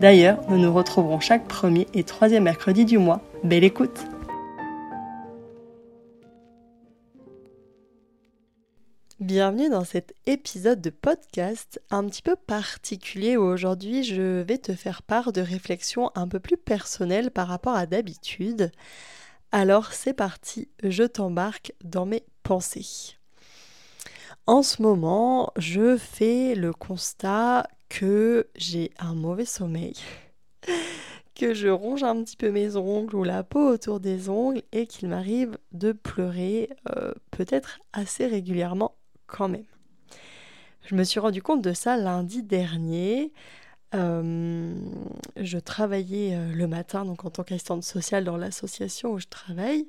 D'ailleurs, nous nous retrouverons chaque premier et troisième mercredi du mois. Belle écoute Bienvenue dans cet épisode de podcast un petit peu particulier où aujourd'hui je vais te faire part de réflexions un peu plus personnelles par rapport à d'habitude. Alors c'est parti, je t'embarque dans mes pensées. En ce moment, je fais le constat que j'ai un mauvais sommeil, que je ronge un petit peu mes ongles ou la peau autour des ongles et qu'il m'arrive de pleurer euh, peut-être assez régulièrement quand même. Je me suis rendu compte de ça lundi dernier. Euh, je travaillais euh, le matin donc en tant qu'assistante sociale dans l'association où je travaille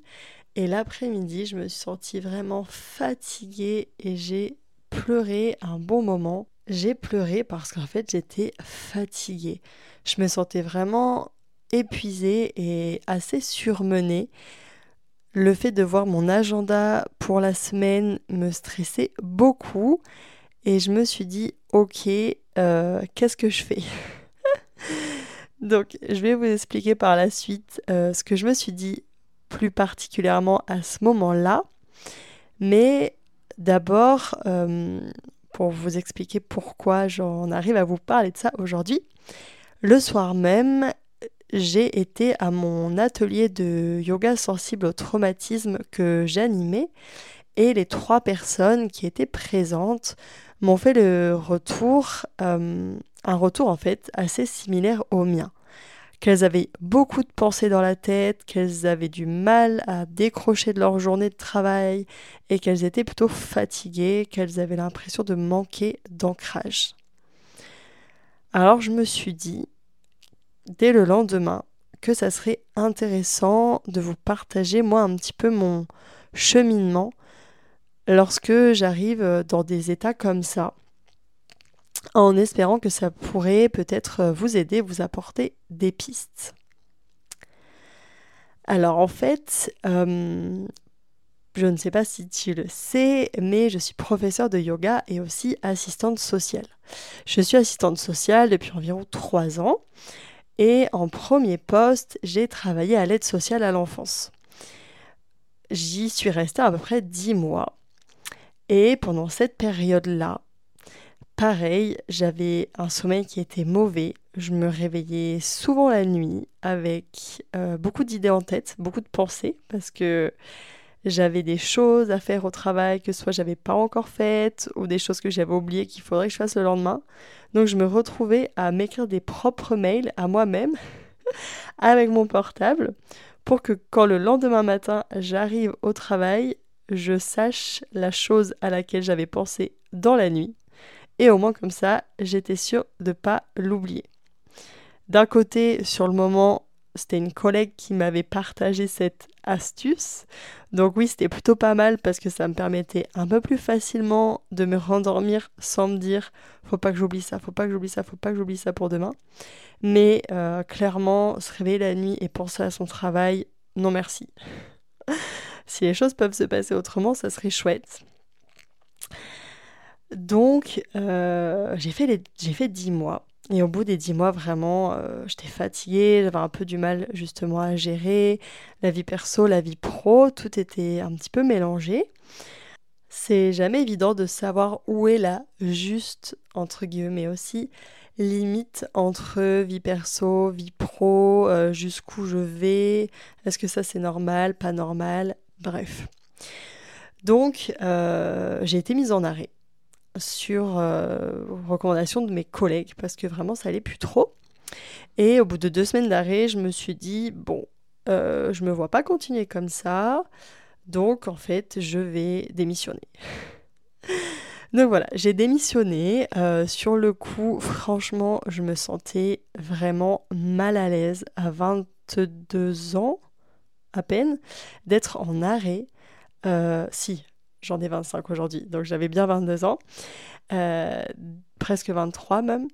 et l'après-midi je me suis sentie vraiment fatiguée et j'ai pleuré un bon moment j'ai pleuré parce qu'en fait j'étais fatiguée. Je me sentais vraiment épuisée et assez surmenée. Le fait de voir mon agenda pour la semaine me stressait beaucoup et je me suis dit ok euh, qu'est-ce que je fais Donc je vais vous expliquer par la suite euh, ce que je me suis dit plus particulièrement à ce moment-là. Mais d'abord, euh, pour vous expliquer pourquoi j'en arrive à vous parler de ça aujourd'hui. Le soir même, j'ai été à mon atelier de yoga sensible au traumatisme que j'animais et les trois personnes qui étaient présentes m'ont fait le retour, euh, un retour en fait assez similaire au mien qu'elles avaient beaucoup de pensées dans la tête, qu'elles avaient du mal à décrocher de leur journée de travail et qu'elles étaient plutôt fatiguées, qu'elles avaient l'impression de manquer d'ancrage. Alors je me suis dit, dès le lendemain, que ça serait intéressant de vous partager moi un petit peu mon cheminement lorsque j'arrive dans des états comme ça en espérant que ça pourrait peut-être euh, vous aider, vous apporter des pistes. Alors en fait, euh, je ne sais pas si tu le sais, mais je suis professeure de yoga et aussi assistante sociale. Je suis assistante sociale depuis environ trois ans et en premier poste, j'ai travaillé à l'aide sociale à l'enfance. J'y suis restée à peu près dix mois. Et pendant cette période-là, Pareil, j'avais un sommeil qui était mauvais. Je me réveillais souvent la nuit avec euh, beaucoup d'idées en tête, beaucoup de pensées, parce que j'avais des choses à faire au travail que soit j'avais pas encore faites ou des choses que j'avais oubliées qu'il faudrait que je fasse le lendemain. Donc je me retrouvais à m'écrire des propres mails à moi-même avec mon portable pour que quand le lendemain matin j'arrive au travail, je sache la chose à laquelle j'avais pensé dans la nuit et au moins comme ça, j'étais sûre de ne pas l'oublier. D'un côté, sur le moment, c'était une collègue qui m'avait partagé cette astuce. Donc oui, c'était plutôt pas mal parce que ça me permettait un peu plus facilement de me rendormir sans me dire faut pas que j'oublie ça, faut pas que j'oublie ça, faut pas que j'oublie ça pour demain. Mais euh, clairement, se réveiller la nuit et penser à son travail, non merci. si les choses peuvent se passer autrement, ça serait chouette. Donc, euh, j'ai fait, j'ai fait 10 mois. Et au bout des 10 mois, vraiment, euh, j'étais fatiguée, j'avais un peu du mal justement à gérer la vie perso, la vie pro, tout était un petit peu mélangé. C'est jamais évident de savoir où est la juste, entre guillemets aussi, limite entre vie perso, vie pro, euh, jusqu'où je vais, est-ce que ça c'est normal, pas normal, bref. Donc, j'ai été mise en arrêt sur euh, recommandation de mes collègues parce que vraiment ça allait plus trop. Et au bout de deux semaines d'arrêt, je me suis dit bon, euh, je me vois pas continuer comme ça, donc en fait je vais démissionner. donc voilà, j'ai démissionné. Euh, sur le coup, franchement, je me sentais vraiment mal à l'aise à 22 ans à peine d'être en arrêt. Euh, si, j'en ai 25 aujourd'hui, donc j'avais bien 22 ans, euh, presque 23 même,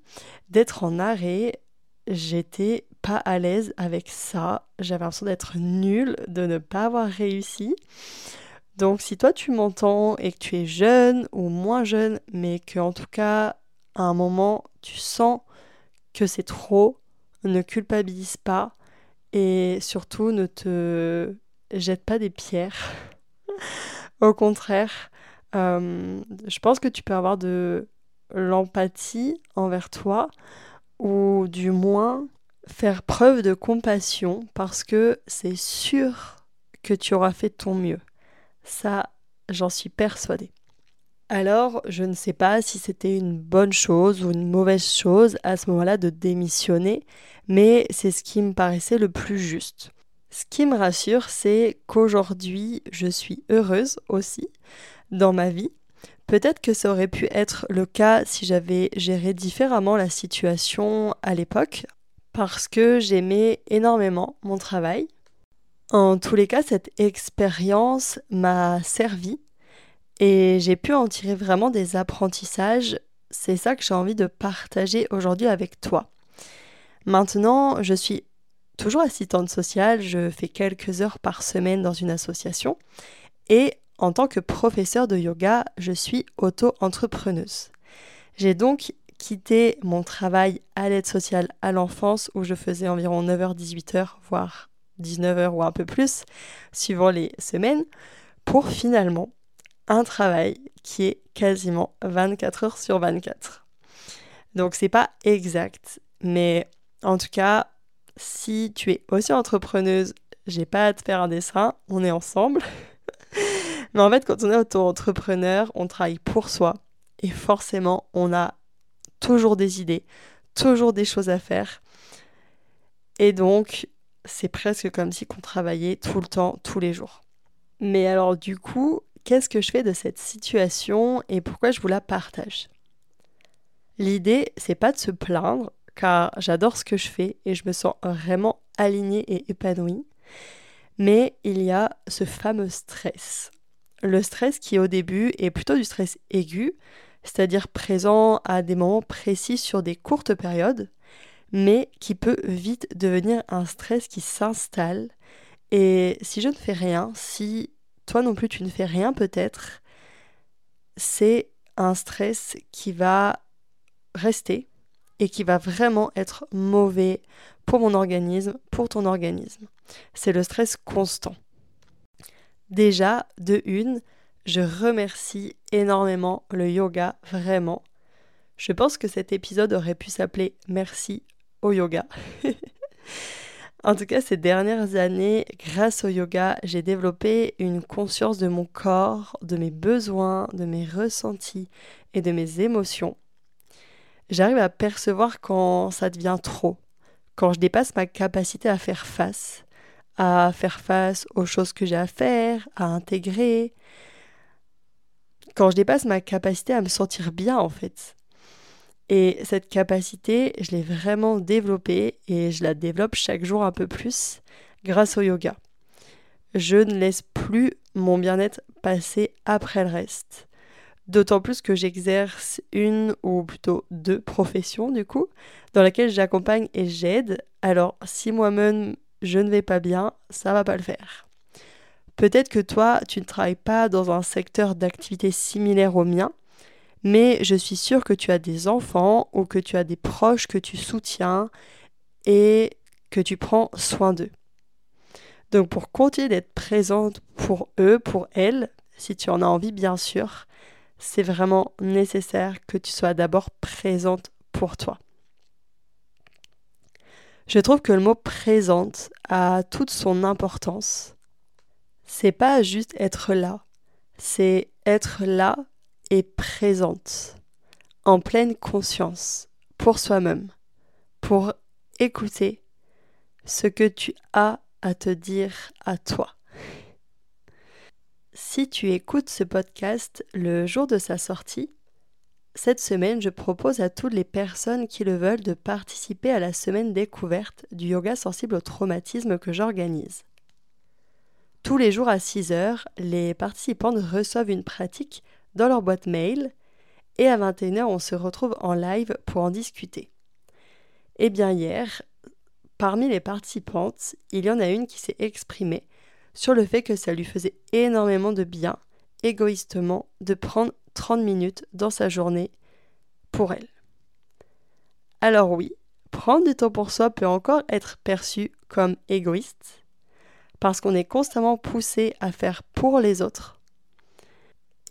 d'être en arrêt, j'étais pas à l'aise avec ça, j'avais l'impression d'être nulle, de ne pas avoir réussi. Donc si toi tu m'entends et que tu es jeune ou moins jeune, mais que en tout cas à un moment tu sens que c'est trop, ne culpabilise pas et surtout ne te jette pas des pierres. Au contraire, euh, je pense que tu peux avoir de l'empathie envers toi ou du moins faire preuve de compassion parce que c'est sûr que tu auras fait ton mieux. Ça, j'en suis persuadée. Alors, je ne sais pas si c'était une bonne chose ou une mauvaise chose à ce moment-là de démissionner, mais c'est ce qui me paraissait le plus juste. Ce qui me rassure, c'est qu'aujourd'hui, je suis heureuse aussi dans ma vie. Peut-être que ça aurait pu être le cas si j'avais géré différemment la situation à l'époque, parce que j'aimais énormément mon travail. En tous les cas, cette expérience m'a servi et j'ai pu en tirer vraiment des apprentissages. C'est ça que j'ai envie de partager aujourd'hui avec toi. Maintenant, je suis toujours assistante sociale, je fais quelques heures par semaine dans une association et en tant que professeur de yoga, je suis auto-entrepreneuse. J'ai donc quitté mon travail à l'aide sociale à l'enfance où je faisais environ 9h-18h, voire 19h ou un peu plus, suivant les semaines, pour finalement un travail qui est quasiment 24 heures sur 24. Donc c'est pas exact, mais en tout cas, si tu es aussi entrepreneuse, j'ai pas à te faire un dessin, on est ensemble. Mais en fait, quand on est auto-entrepreneur, on travaille pour soi. Et forcément, on a toujours des idées, toujours des choses à faire. Et donc, c'est presque comme si on travaillait tout le temps, tous les jours. Mais alors, du coup, qu'est-ce que je fais de cette situation et pourquoi je vous la partage? L'idée, c'est pas de se plaindre, car j'adore ce que je fais et je me sens vraiment alignée et épanouie. Mais il y a ce fameux stress. Le stress qui au début est plutôt du stress aigu, c'est-à-dire présent à des moments précis sur des courtes périodes, mais qui peut vite devenir un stress qui s'installe. Et si je ne fais rien, si toi non plus tu ne fais rien peut-être, c'est un stress qui va rester et qui va vraiment être mauvais pour mon organisme, pour ton organisme. C'est le stress constant. Déjà, de une, je remercie énormément le yoga, vraiment. Je pense que cet épisode aurait pu s'appeler Merci au yoga. en tout cas, ces dernières années, grâce au yoga, j'ai développé une conscience de mon corps, de mes besoins, de mes ressentis et de mes émotions j'arrive à percevoir quand ça devient trop, quand je dépasse ma capacité à faire face, à faire face aux choses que j'ai à faire, à intégrer, quand je dépasse ma capacité à me sentir bien en fait. Et cette capacité, je l'ai vraiment développée et je la développe chaque jour un peu plus grâce au yoga. Je ne laisse plus mon bien-être passer après le reste. D'autant plus que j'exerce une ou plutôt deux professions du coup, dans laquelle j'accompagne et j'aide. Alors si moi-même je ne vais pas bien, ça va pas le faire. Peut-être que toi, tu ne travailles pas dans un secteur d'activité similaire au mien, mais je suis sûre que tu as des enfants ou que tu as des proches que tu soutiens et que tu prends soin d'eux. Donc pour continuer d'être présente pour eux, pour elles, si tu en as envie bien sûr, c'est vraiment nécessaire que tu sois d'abord présente pour toi. Je trouve que le mot présente a toute son importance. C'est pas juste être là, c'est être là et présente, en pleine conscience, pour soi-même, pour écouter ce que tu as à te dire à toi. Si tu écoutes ce podcast le jour de sa sortie, cette semaine, je propose à toutes les personnes qui le veulent de participer à la semaine découverte du yoga sensible au traumatisme que j'organise. Tous les jours à 6 heures, les participants reçoivent une pratique dans leur boîte mail et à 21h, on se retrouve en live pour en discuter. Eh bien hier, parmi les participantes, il y en a une qui s'est exprimée sur le fait que ça lui faisait énormément de bien, égoïstement, de prendre 30 minutes dans sa journée pour elle. Alors oui, prendre du temps pour soi peut encore être perçu comme égoïste, parce qu'on est constamment poussé à faire pour les autres.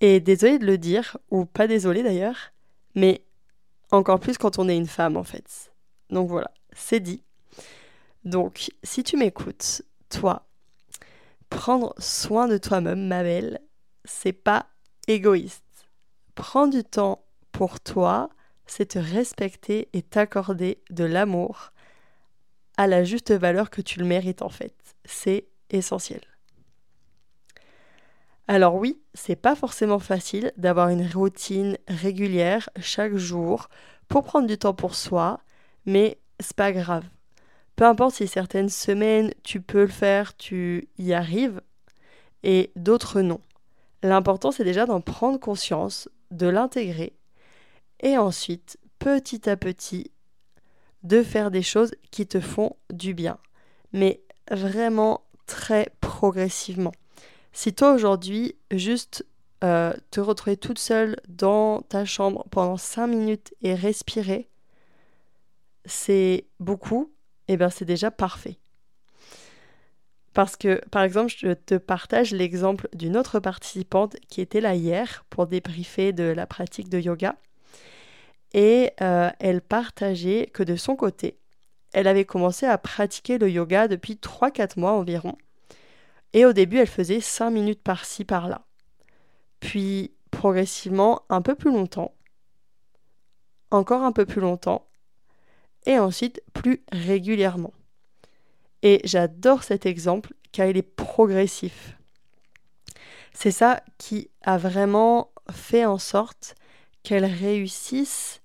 Et désolé de le dire, ou pas désolé d'ailleurs, mais encore plus quand on est une femme en fait. Donc voilà, c'est dit. Donc, si tu m'écoutes, toi, prendre soin de toi-même, ma belle, c'est pas égoïste. Prendre du temps pour toi, c'est te respecter et t'accorder de l'amour à la juste valeur que tu le mérites en fait. C'est essentiel. Alors oui, c'est pas forcément facile d'avoir une routine régulière chaque jour pour prendre du temps pour soi, mais c'est pas grave. Peu importe si certaines semaines tu peux le faire, tu y arrives, et d'autres non. L'important c'est déjà d'en prendre conscience, de l'intégrer, et ensuite, petit à petit, de faire des choses qui te font du bien. Mais vraiment très progressivement. Si toi aujourd'hui, juste euh, te retrouver toute seule dans ta chambre pendant 5 minutes et respirer, c'est beaucoup, eh bien c'est déjà parfait. Parce que, par exemple, je te partage l'exemple d'une autre participante qui était là hier pour débriefer de la pratique de yoga. Et euh, elle partageait que de son côté, elle avait commencé à pratiquer le yoga depuis 3-4 mois environ. Et au début, elle faisait 5 minutes par-ci, par-là. Puis, progressivement, un peu plus longtemps. Encore un peu plus longtemps. Et ensuite, plus régulièrement. Et j'adore cet exemple car il est progressif. C'est ça qui a vraiment fait en sorte qu'elle réussisse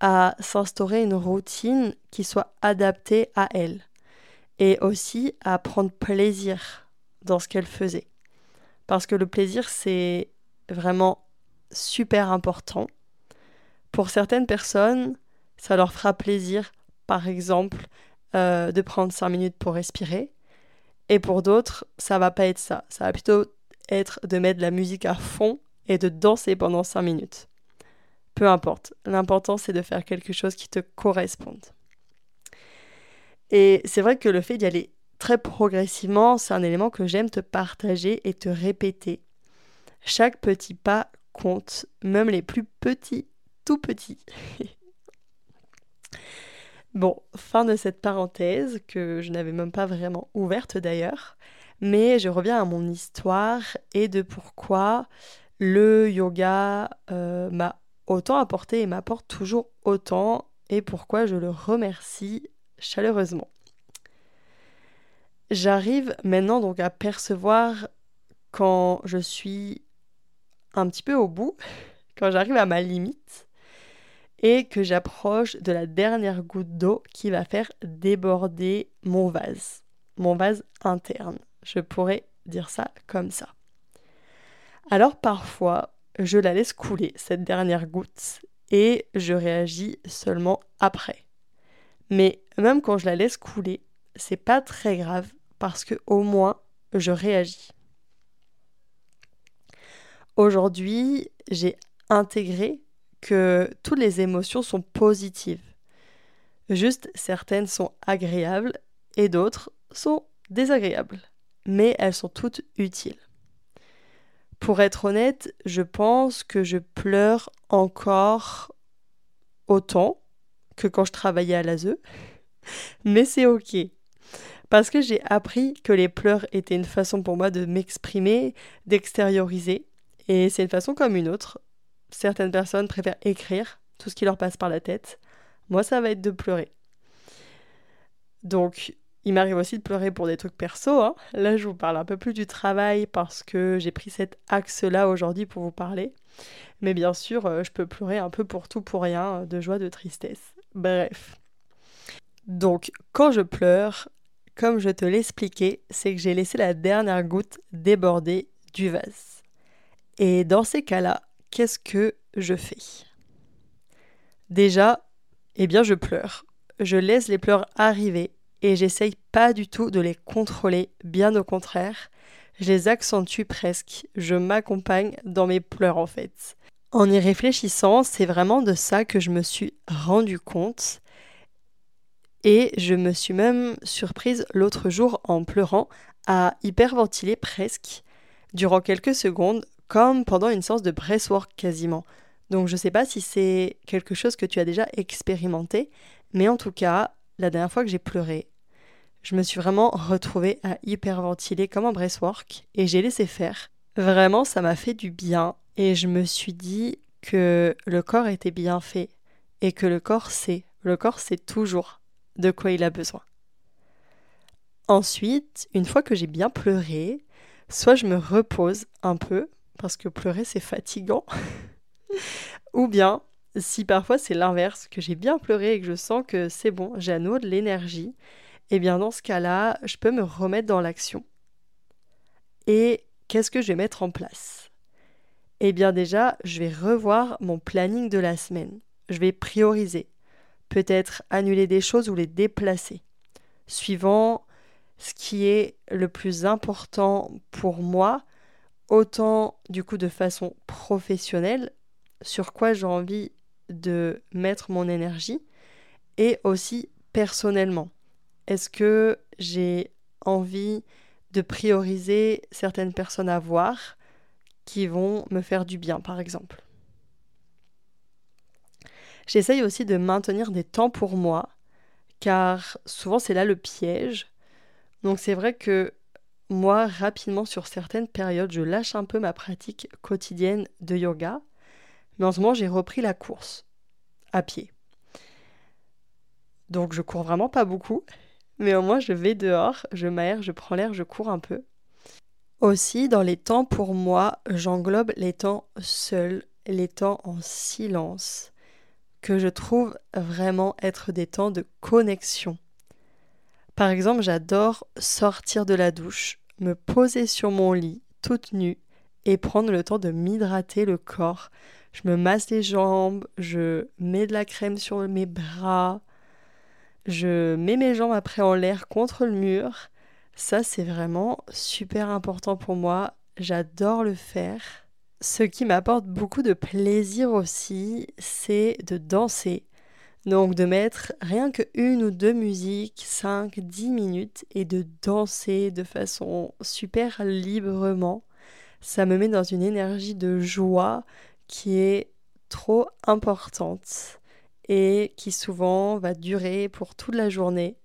à s'instaurer une routine qui soit adaptée à elle et aussi à prendre plaisir dans ce qu'elle faisait. Parce que le plaisir, c'est vraiment super important. Pour certaines personnes, ça leur fera plaisir, par exemple, euh, de prendre 5 minutes pour respirer. Et pour d'autres, ça va pas être ça. Ça va plutôt être de mettre de la musique à fond et de danser pendant 5 minutes. Peu importe. L'important, c'est de faire quelque chose qui te corresponde. Et c'est vrai que le fait d'y aller très progressivement, c'est un élément que j'aime te partager et te répéter. Chaque petit pas compte, même les plus petits, tout petits. bon, fin de cette parenthèse que je n'avais même pas vraiment ouverte d'ailleurs, mais je reviens à mon histoire et de pourquoi le yoga euh, m'a autant apporté et m'apporte toujours autant et pourquoi je le remercie chaleureusement. J'arrive maintenant donc à percevoir quand je suis un petit peu au bout, quand j'arrive à ma limite et que j'approche de la dernière goutte d'eau qui va faire déborder mon vase, mon vase interne. Je pourrais dire ça comme ça. Alors parfois, je la laisse couler, cette dernière goutte, et je réagis seulement après. Mais même quand je la laisse couler, c'est pas très grave parce que au moins je réagis. Aujourd'hui, j'ai intégré que toutes les émotions sont positives. Juste certaines sont agréables et d'autres sont désagréables. Mais elles sont toutes utiles. Pour être honnête, je pense que je pleure encore autant que quand je travaillais à l'ASE. Mais c'est ok. Parce que j'ai appris que les pleurs étaient une façon pour moi de m'exprimer, d'extérioriser. Et c'est une façon comme une autre. Certaines personnes préfèrent écrire tout ce qui leur passe par la tête. Moi, ça va être de pleurer. Donc, il m'arrive aussi de pleurer pour des trucs perso. Hein. Là, je vous parle un peu plus du travail parce que j'ai pris cet axe-là aujourd'hui pour vous parler. Mais bien sûr, euh, je peux pleurer un peu pour tout, pour rien, de joie, de tristesse. Bref. Donc, quand je pleure, comme je te l'expliquais, c'est que j'ai laissé la dernière goutte déborder du vase. Et dans ces cas-là, qu'est-ce que je fais? Déjà, eh bien, je pleure. Je laisse les pleurs arriver et j'essaye pas du tout de les contrôler, bien au contraire. Je les accentue presque. Je m'accompagne dans mes pleurs en fait. En y réfléchissant, c'est vraiment de ça que je me suis rendu compte. Et je me suis même surprise l'autre jour en pleurant à hyperventiler presque durant quelques secondes, comme pendant une séance de breathwork quasiment. Donc je ne sais pas si c'est quelque chose que tu as déjà expérimenté, mais en tout cas, la dernière fois que j'ai pleuré, je me suis vraiment retrouvée à hyperventiler comme un breathwork et j'ai laissé faire. Vraiment, ça m'a fait du bien et je me suis dit que le corps était bien fait et que le corps sait, le corps sait toujours de quoi il a besoin. Ensuite, une fois que j'ai bien pleuré, soit je me repose un peu, parce que pleurer c'est fatigant, ou bien, si parfois c'est l'inverse, que j'ai bien pleuré et que je sens que c'est bon, j'ai à nouveau de l'énergie, eh bien dans ce cas-là, je peux me remettre dans l'action. Et qu'est-ce que je vais mettre en place? Eh bien déjà, je vais revoir mon planning de la semaine. Je vais prioriser. Peut-être annuler des choses ou les déplacer. Suivant ce qui est le plus important pour moi, autant du coup de façon professionnelle, sur quoi j'ai envie de mettre mon énergie, et aussi personnellement. Est-ce que j'ai envie de prioriser certaines personnes à voir qui vont me faire du bien, par exemple? J'essaye aussi de maintenir des temps pour moi, car souvent c'est là le piège. Donc c'est vrai que moi, rapidement, sur certaines périodes, je lâche un peu ma pratique quotidienne de yoga. Mais en ce moment, j'ai repris la course à pied. Donc je cours vraiment pas beaucoup, mais au moins je vais dehors, je m'aère, je prends l'air, je cours un peu. Aussi, dans les temps pour moi, j'englobe les temps seuls, les temps en silence, que je trouve vraiment être des temps de connexion. Par exemple, j'adore sortir de la douche, me poser sur mon lit, toute nue, et prendre le temps de m'hydrater le corps. Je me masse les jambes, je mets de la crème sur mes bras, je mets mes jambes après en l'air contre le mur. Ça, c'est vraiment super important pour moi. J'adore le faire. Ce qui m'apporte beaucoup de plaisir aussi, c'est de danser. Donc de mettre rien que une ou deux musiques, 5, 10 minutes, et de danser de façon super librement, ça me met dans une énergie de joie qui est trop importante et qui souvent va durer pour toute la journée.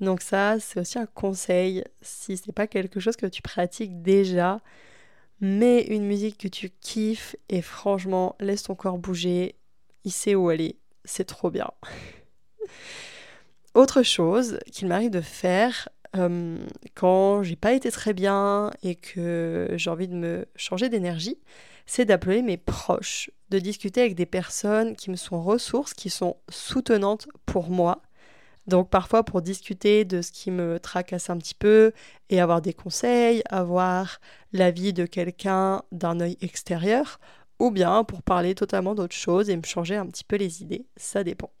Donc ça, c'est aussi un conseil si ce n'est pas quelque chose que tu pratiques déjà. Mets une musique que tu kiffes et franchement, laisse ton corps bouger. Il sait où aller c'est trop bien. Autre chose qu'il m'arrive de faire euh, quand j'ai pas été très bien et que j'ai envie de me changer d'énergie, c'est d'appeler mes proches, de discuter avec des personnes qui me sont ressources, qui sont soutenantes pour moi. Donc parfois pour discuter de ce qui me tracasse un petit peu et avoir des conseils, avoir l'avis de quelqu'un d'un œil extérieur, ou bien pour parler totalement d'autre chose et me changer un petit peu les idées, ça dépend.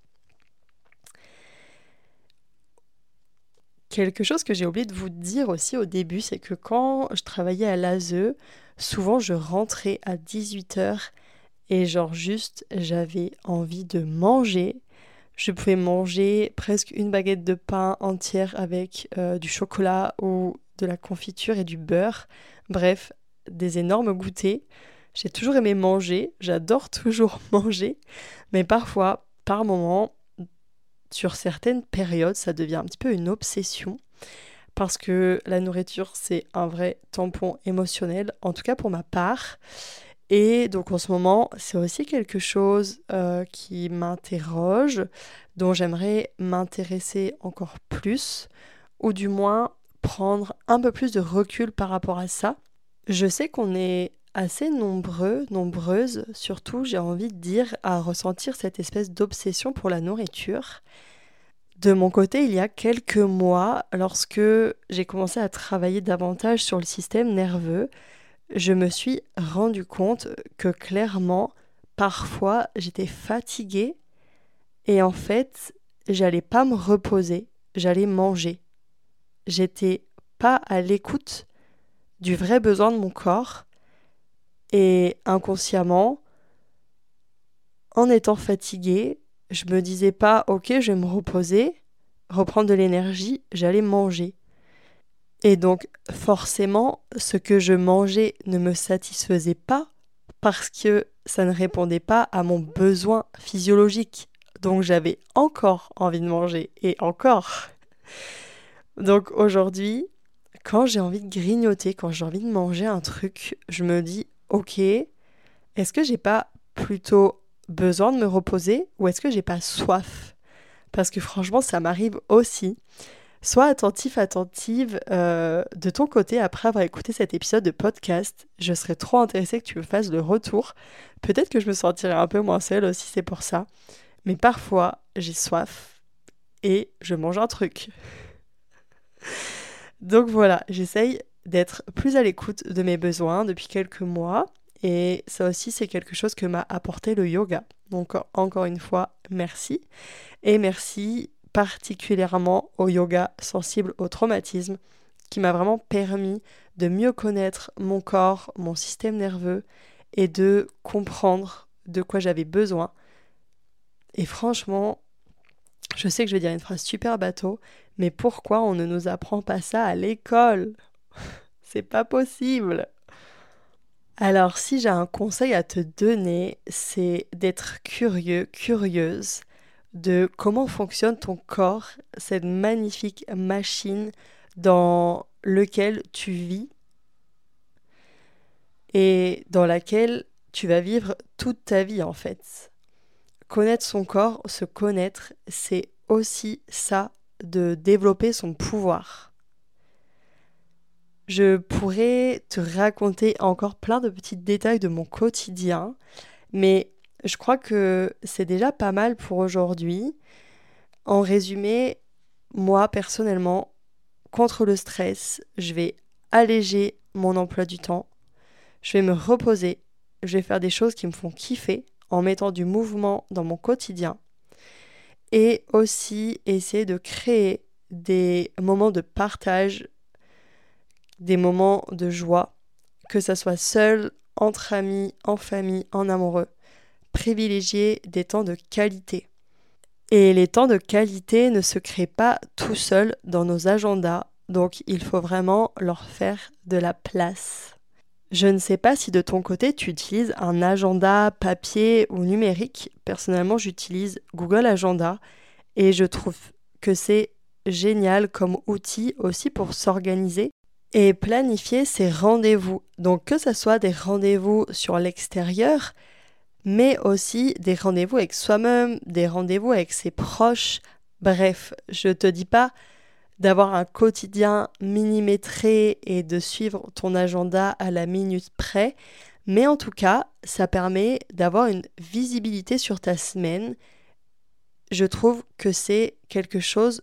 Quelque chose que j'ai oublié de vous dire aussi au début, c'est que quand je travaillais à l'ASE, souvent je rentrais à 18h et genre juste j'avais envie de manger. Je pouvais manger presque une baguette de pain entière avec euh, du chocolat ou de la confiture et du beurre. Bref, des énormes goûters. J'ai toujours aimé manger, j'adore toujours manger, mais parfois, par moments, sur certaines périodes, ça devient un petit peu une obsession parce que la nourriture, c'est un vrai tampon émotionnel, en tout cas pour ma part. Et donc en ce moment, c'est aussi quelque chose euh, qui m'interroge, dont j'aimerais m'intéresser encore plus, ou du moins prendre un peu plus de recul par rapport à ça. Je sais qu'on est assez nombreux, nombreuses, surtout j'ai envie de dire, à ressentir cette espèce d'obsession pour la nourriture. De mon côté, il y a quelques mois, lorsque j'ai commencé à travailler davantage sur le système nerveux, je me suis rendu compte que clairement, parfois, j'étais fatiguée et en fait, j'allais pas me reposer, j'allais manger. J'étais pas à l'écoute du vrai besoin de mon corps et inconsciemment, en étant fatiguée, je me disais pas ok je vais me reposer, reprendre de l'énergie, j'allais manger. Et donc forcément ce que je mangeais ne me satisfaisait pas parce que ça ne répondait pas à mon besoin physiologique. Donc j'avais encore envie de manger et encore. Donc aujourd'hui, quand j'ai envie de grignoter, quand j'ai envie de manger un truc, je me dis ok, est-ce que j'ai pas plutôt besoin de me reposer ou est-ce que j'ai pas soif? Parce que franchement, ça m'arrive aussi. Sois attentif, attentive euh, de ton côté après avoir écouté cet épisode de podcast. Je serais trop intéressée que tu me fasses le retour. Peut-être que je me sentirai un peu moins seule aussi, c'est pour ça. Mais parfois, j'ai soif et je mange un truc. Donc voilà, j'essaye d'être plus à l'écoute de mes besoins depuis quelques mois et ça aussi, c'est quelque chose que m'a apporté le yoga. Donc encore une fois, merci. Et merci particulièrement au yoga sensible au traumatisme qui m'a vraiment permis de mieux connaître mon corps, mon système nerveux et de comprendre de quoi j'avais besoin. Et franchement, je sais que je vais dire une phrase super bateau, mais pourquoi on ne nous apprend pas ça à l'école? C'est pas possible. Alors, si j'ai un conseil à te donner, c'est d'être curieux, curieuse de comment fonctionne ton corps, cette magnifique machine dans laquelle tu vis et dans laquelle tu vas vivre toute ta vie en fait. Connaître son corps, se connaître, c'est aussi ça de développer son pouvoir. Je pourrais te raconter encore plein de petits détails de mon quotidien, mais je crois que c'est déjà pas mal pour aujourd'hui. En résumé, moi personnellement, contre le stress, je vais alléger mon emploi du temps, je vais me reposer, je vais faire des choses qui me font kiffer en mettant du mouvement dans mon quotidien. Et aussi essayer de créer des moments de partage des moments de joie, que ça soit seul, entre amis, en famille, en amoureux. Privilégier des temps de qualité. Et les temps de qualité ne se créent pas tout seuls dans nos agendas, donc il faut vraiment leur faire de la place. Je ne sais pas si de ton côté tu utilises un agenda papier ou numérique. Personnellement, j'utilise Google Agenda et je trouve que c'est génial comme outil aussi pour s'organiser et planifier ses rendez-vous. Donc que ce soit des rendez-vous sur l'extérieur, mais aussi des rendez-vous avec soi-même, des rendez-vous avec ses proches. Bref, je te dis pas d'avoir un quotidien millimétré et de suivre ton agenda à la minute près, mais en tout cas, ça permet d'avoir une visibilité sur ta semaine. Je trouve que c'est quelque chose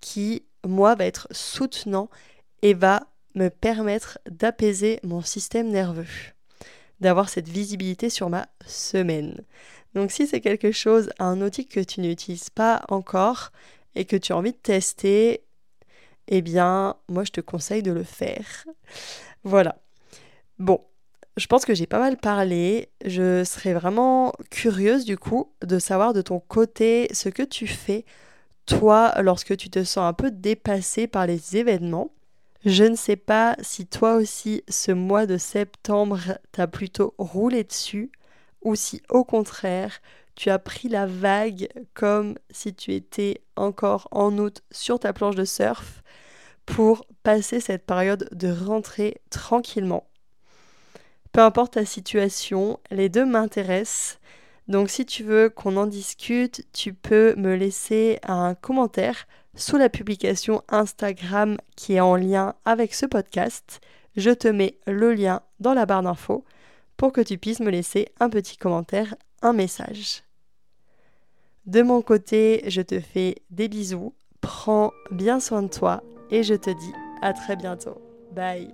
qui, moi, va être soutenant et va me permettre d'apaiser mon système nerveux, d'avoir cette visibilité sur ma semaine. Donc si c'est quelque chose, un outil que tu n'utilises pas encore et que tu as envie de tester, eh bien, moi je te conseille de le faire. Voilà. Bon, je pense que j'ai pas mal parlé. Je serais vraiment curieuse du coup de savoir de ton côté ce que tu fais, toi, lorsque tu te sens un peu dépassé par les événements. Je ne sais pas si toi aussi ce mois de septembre t'as plutôt roulé dessus ou si au contraire tu as pris la vague comme si tu étais encore en août sur ta planche de surf. pour passer cette période de rentrée tranquillement. Peu importe ta situation, les deux m'intéressent. Donc si tu veux qu'on en discute, tu peux me laisser un commentaire sous la publication Instagram qui est en lien avec ce podcast. Je te mets le lien dans la barre d'infos pour que tu puisses me laisser un petit commentaire, un message. De mon côté, je te fais des bisous, prends bien soin de toi et je te dis à très bientôt. Bye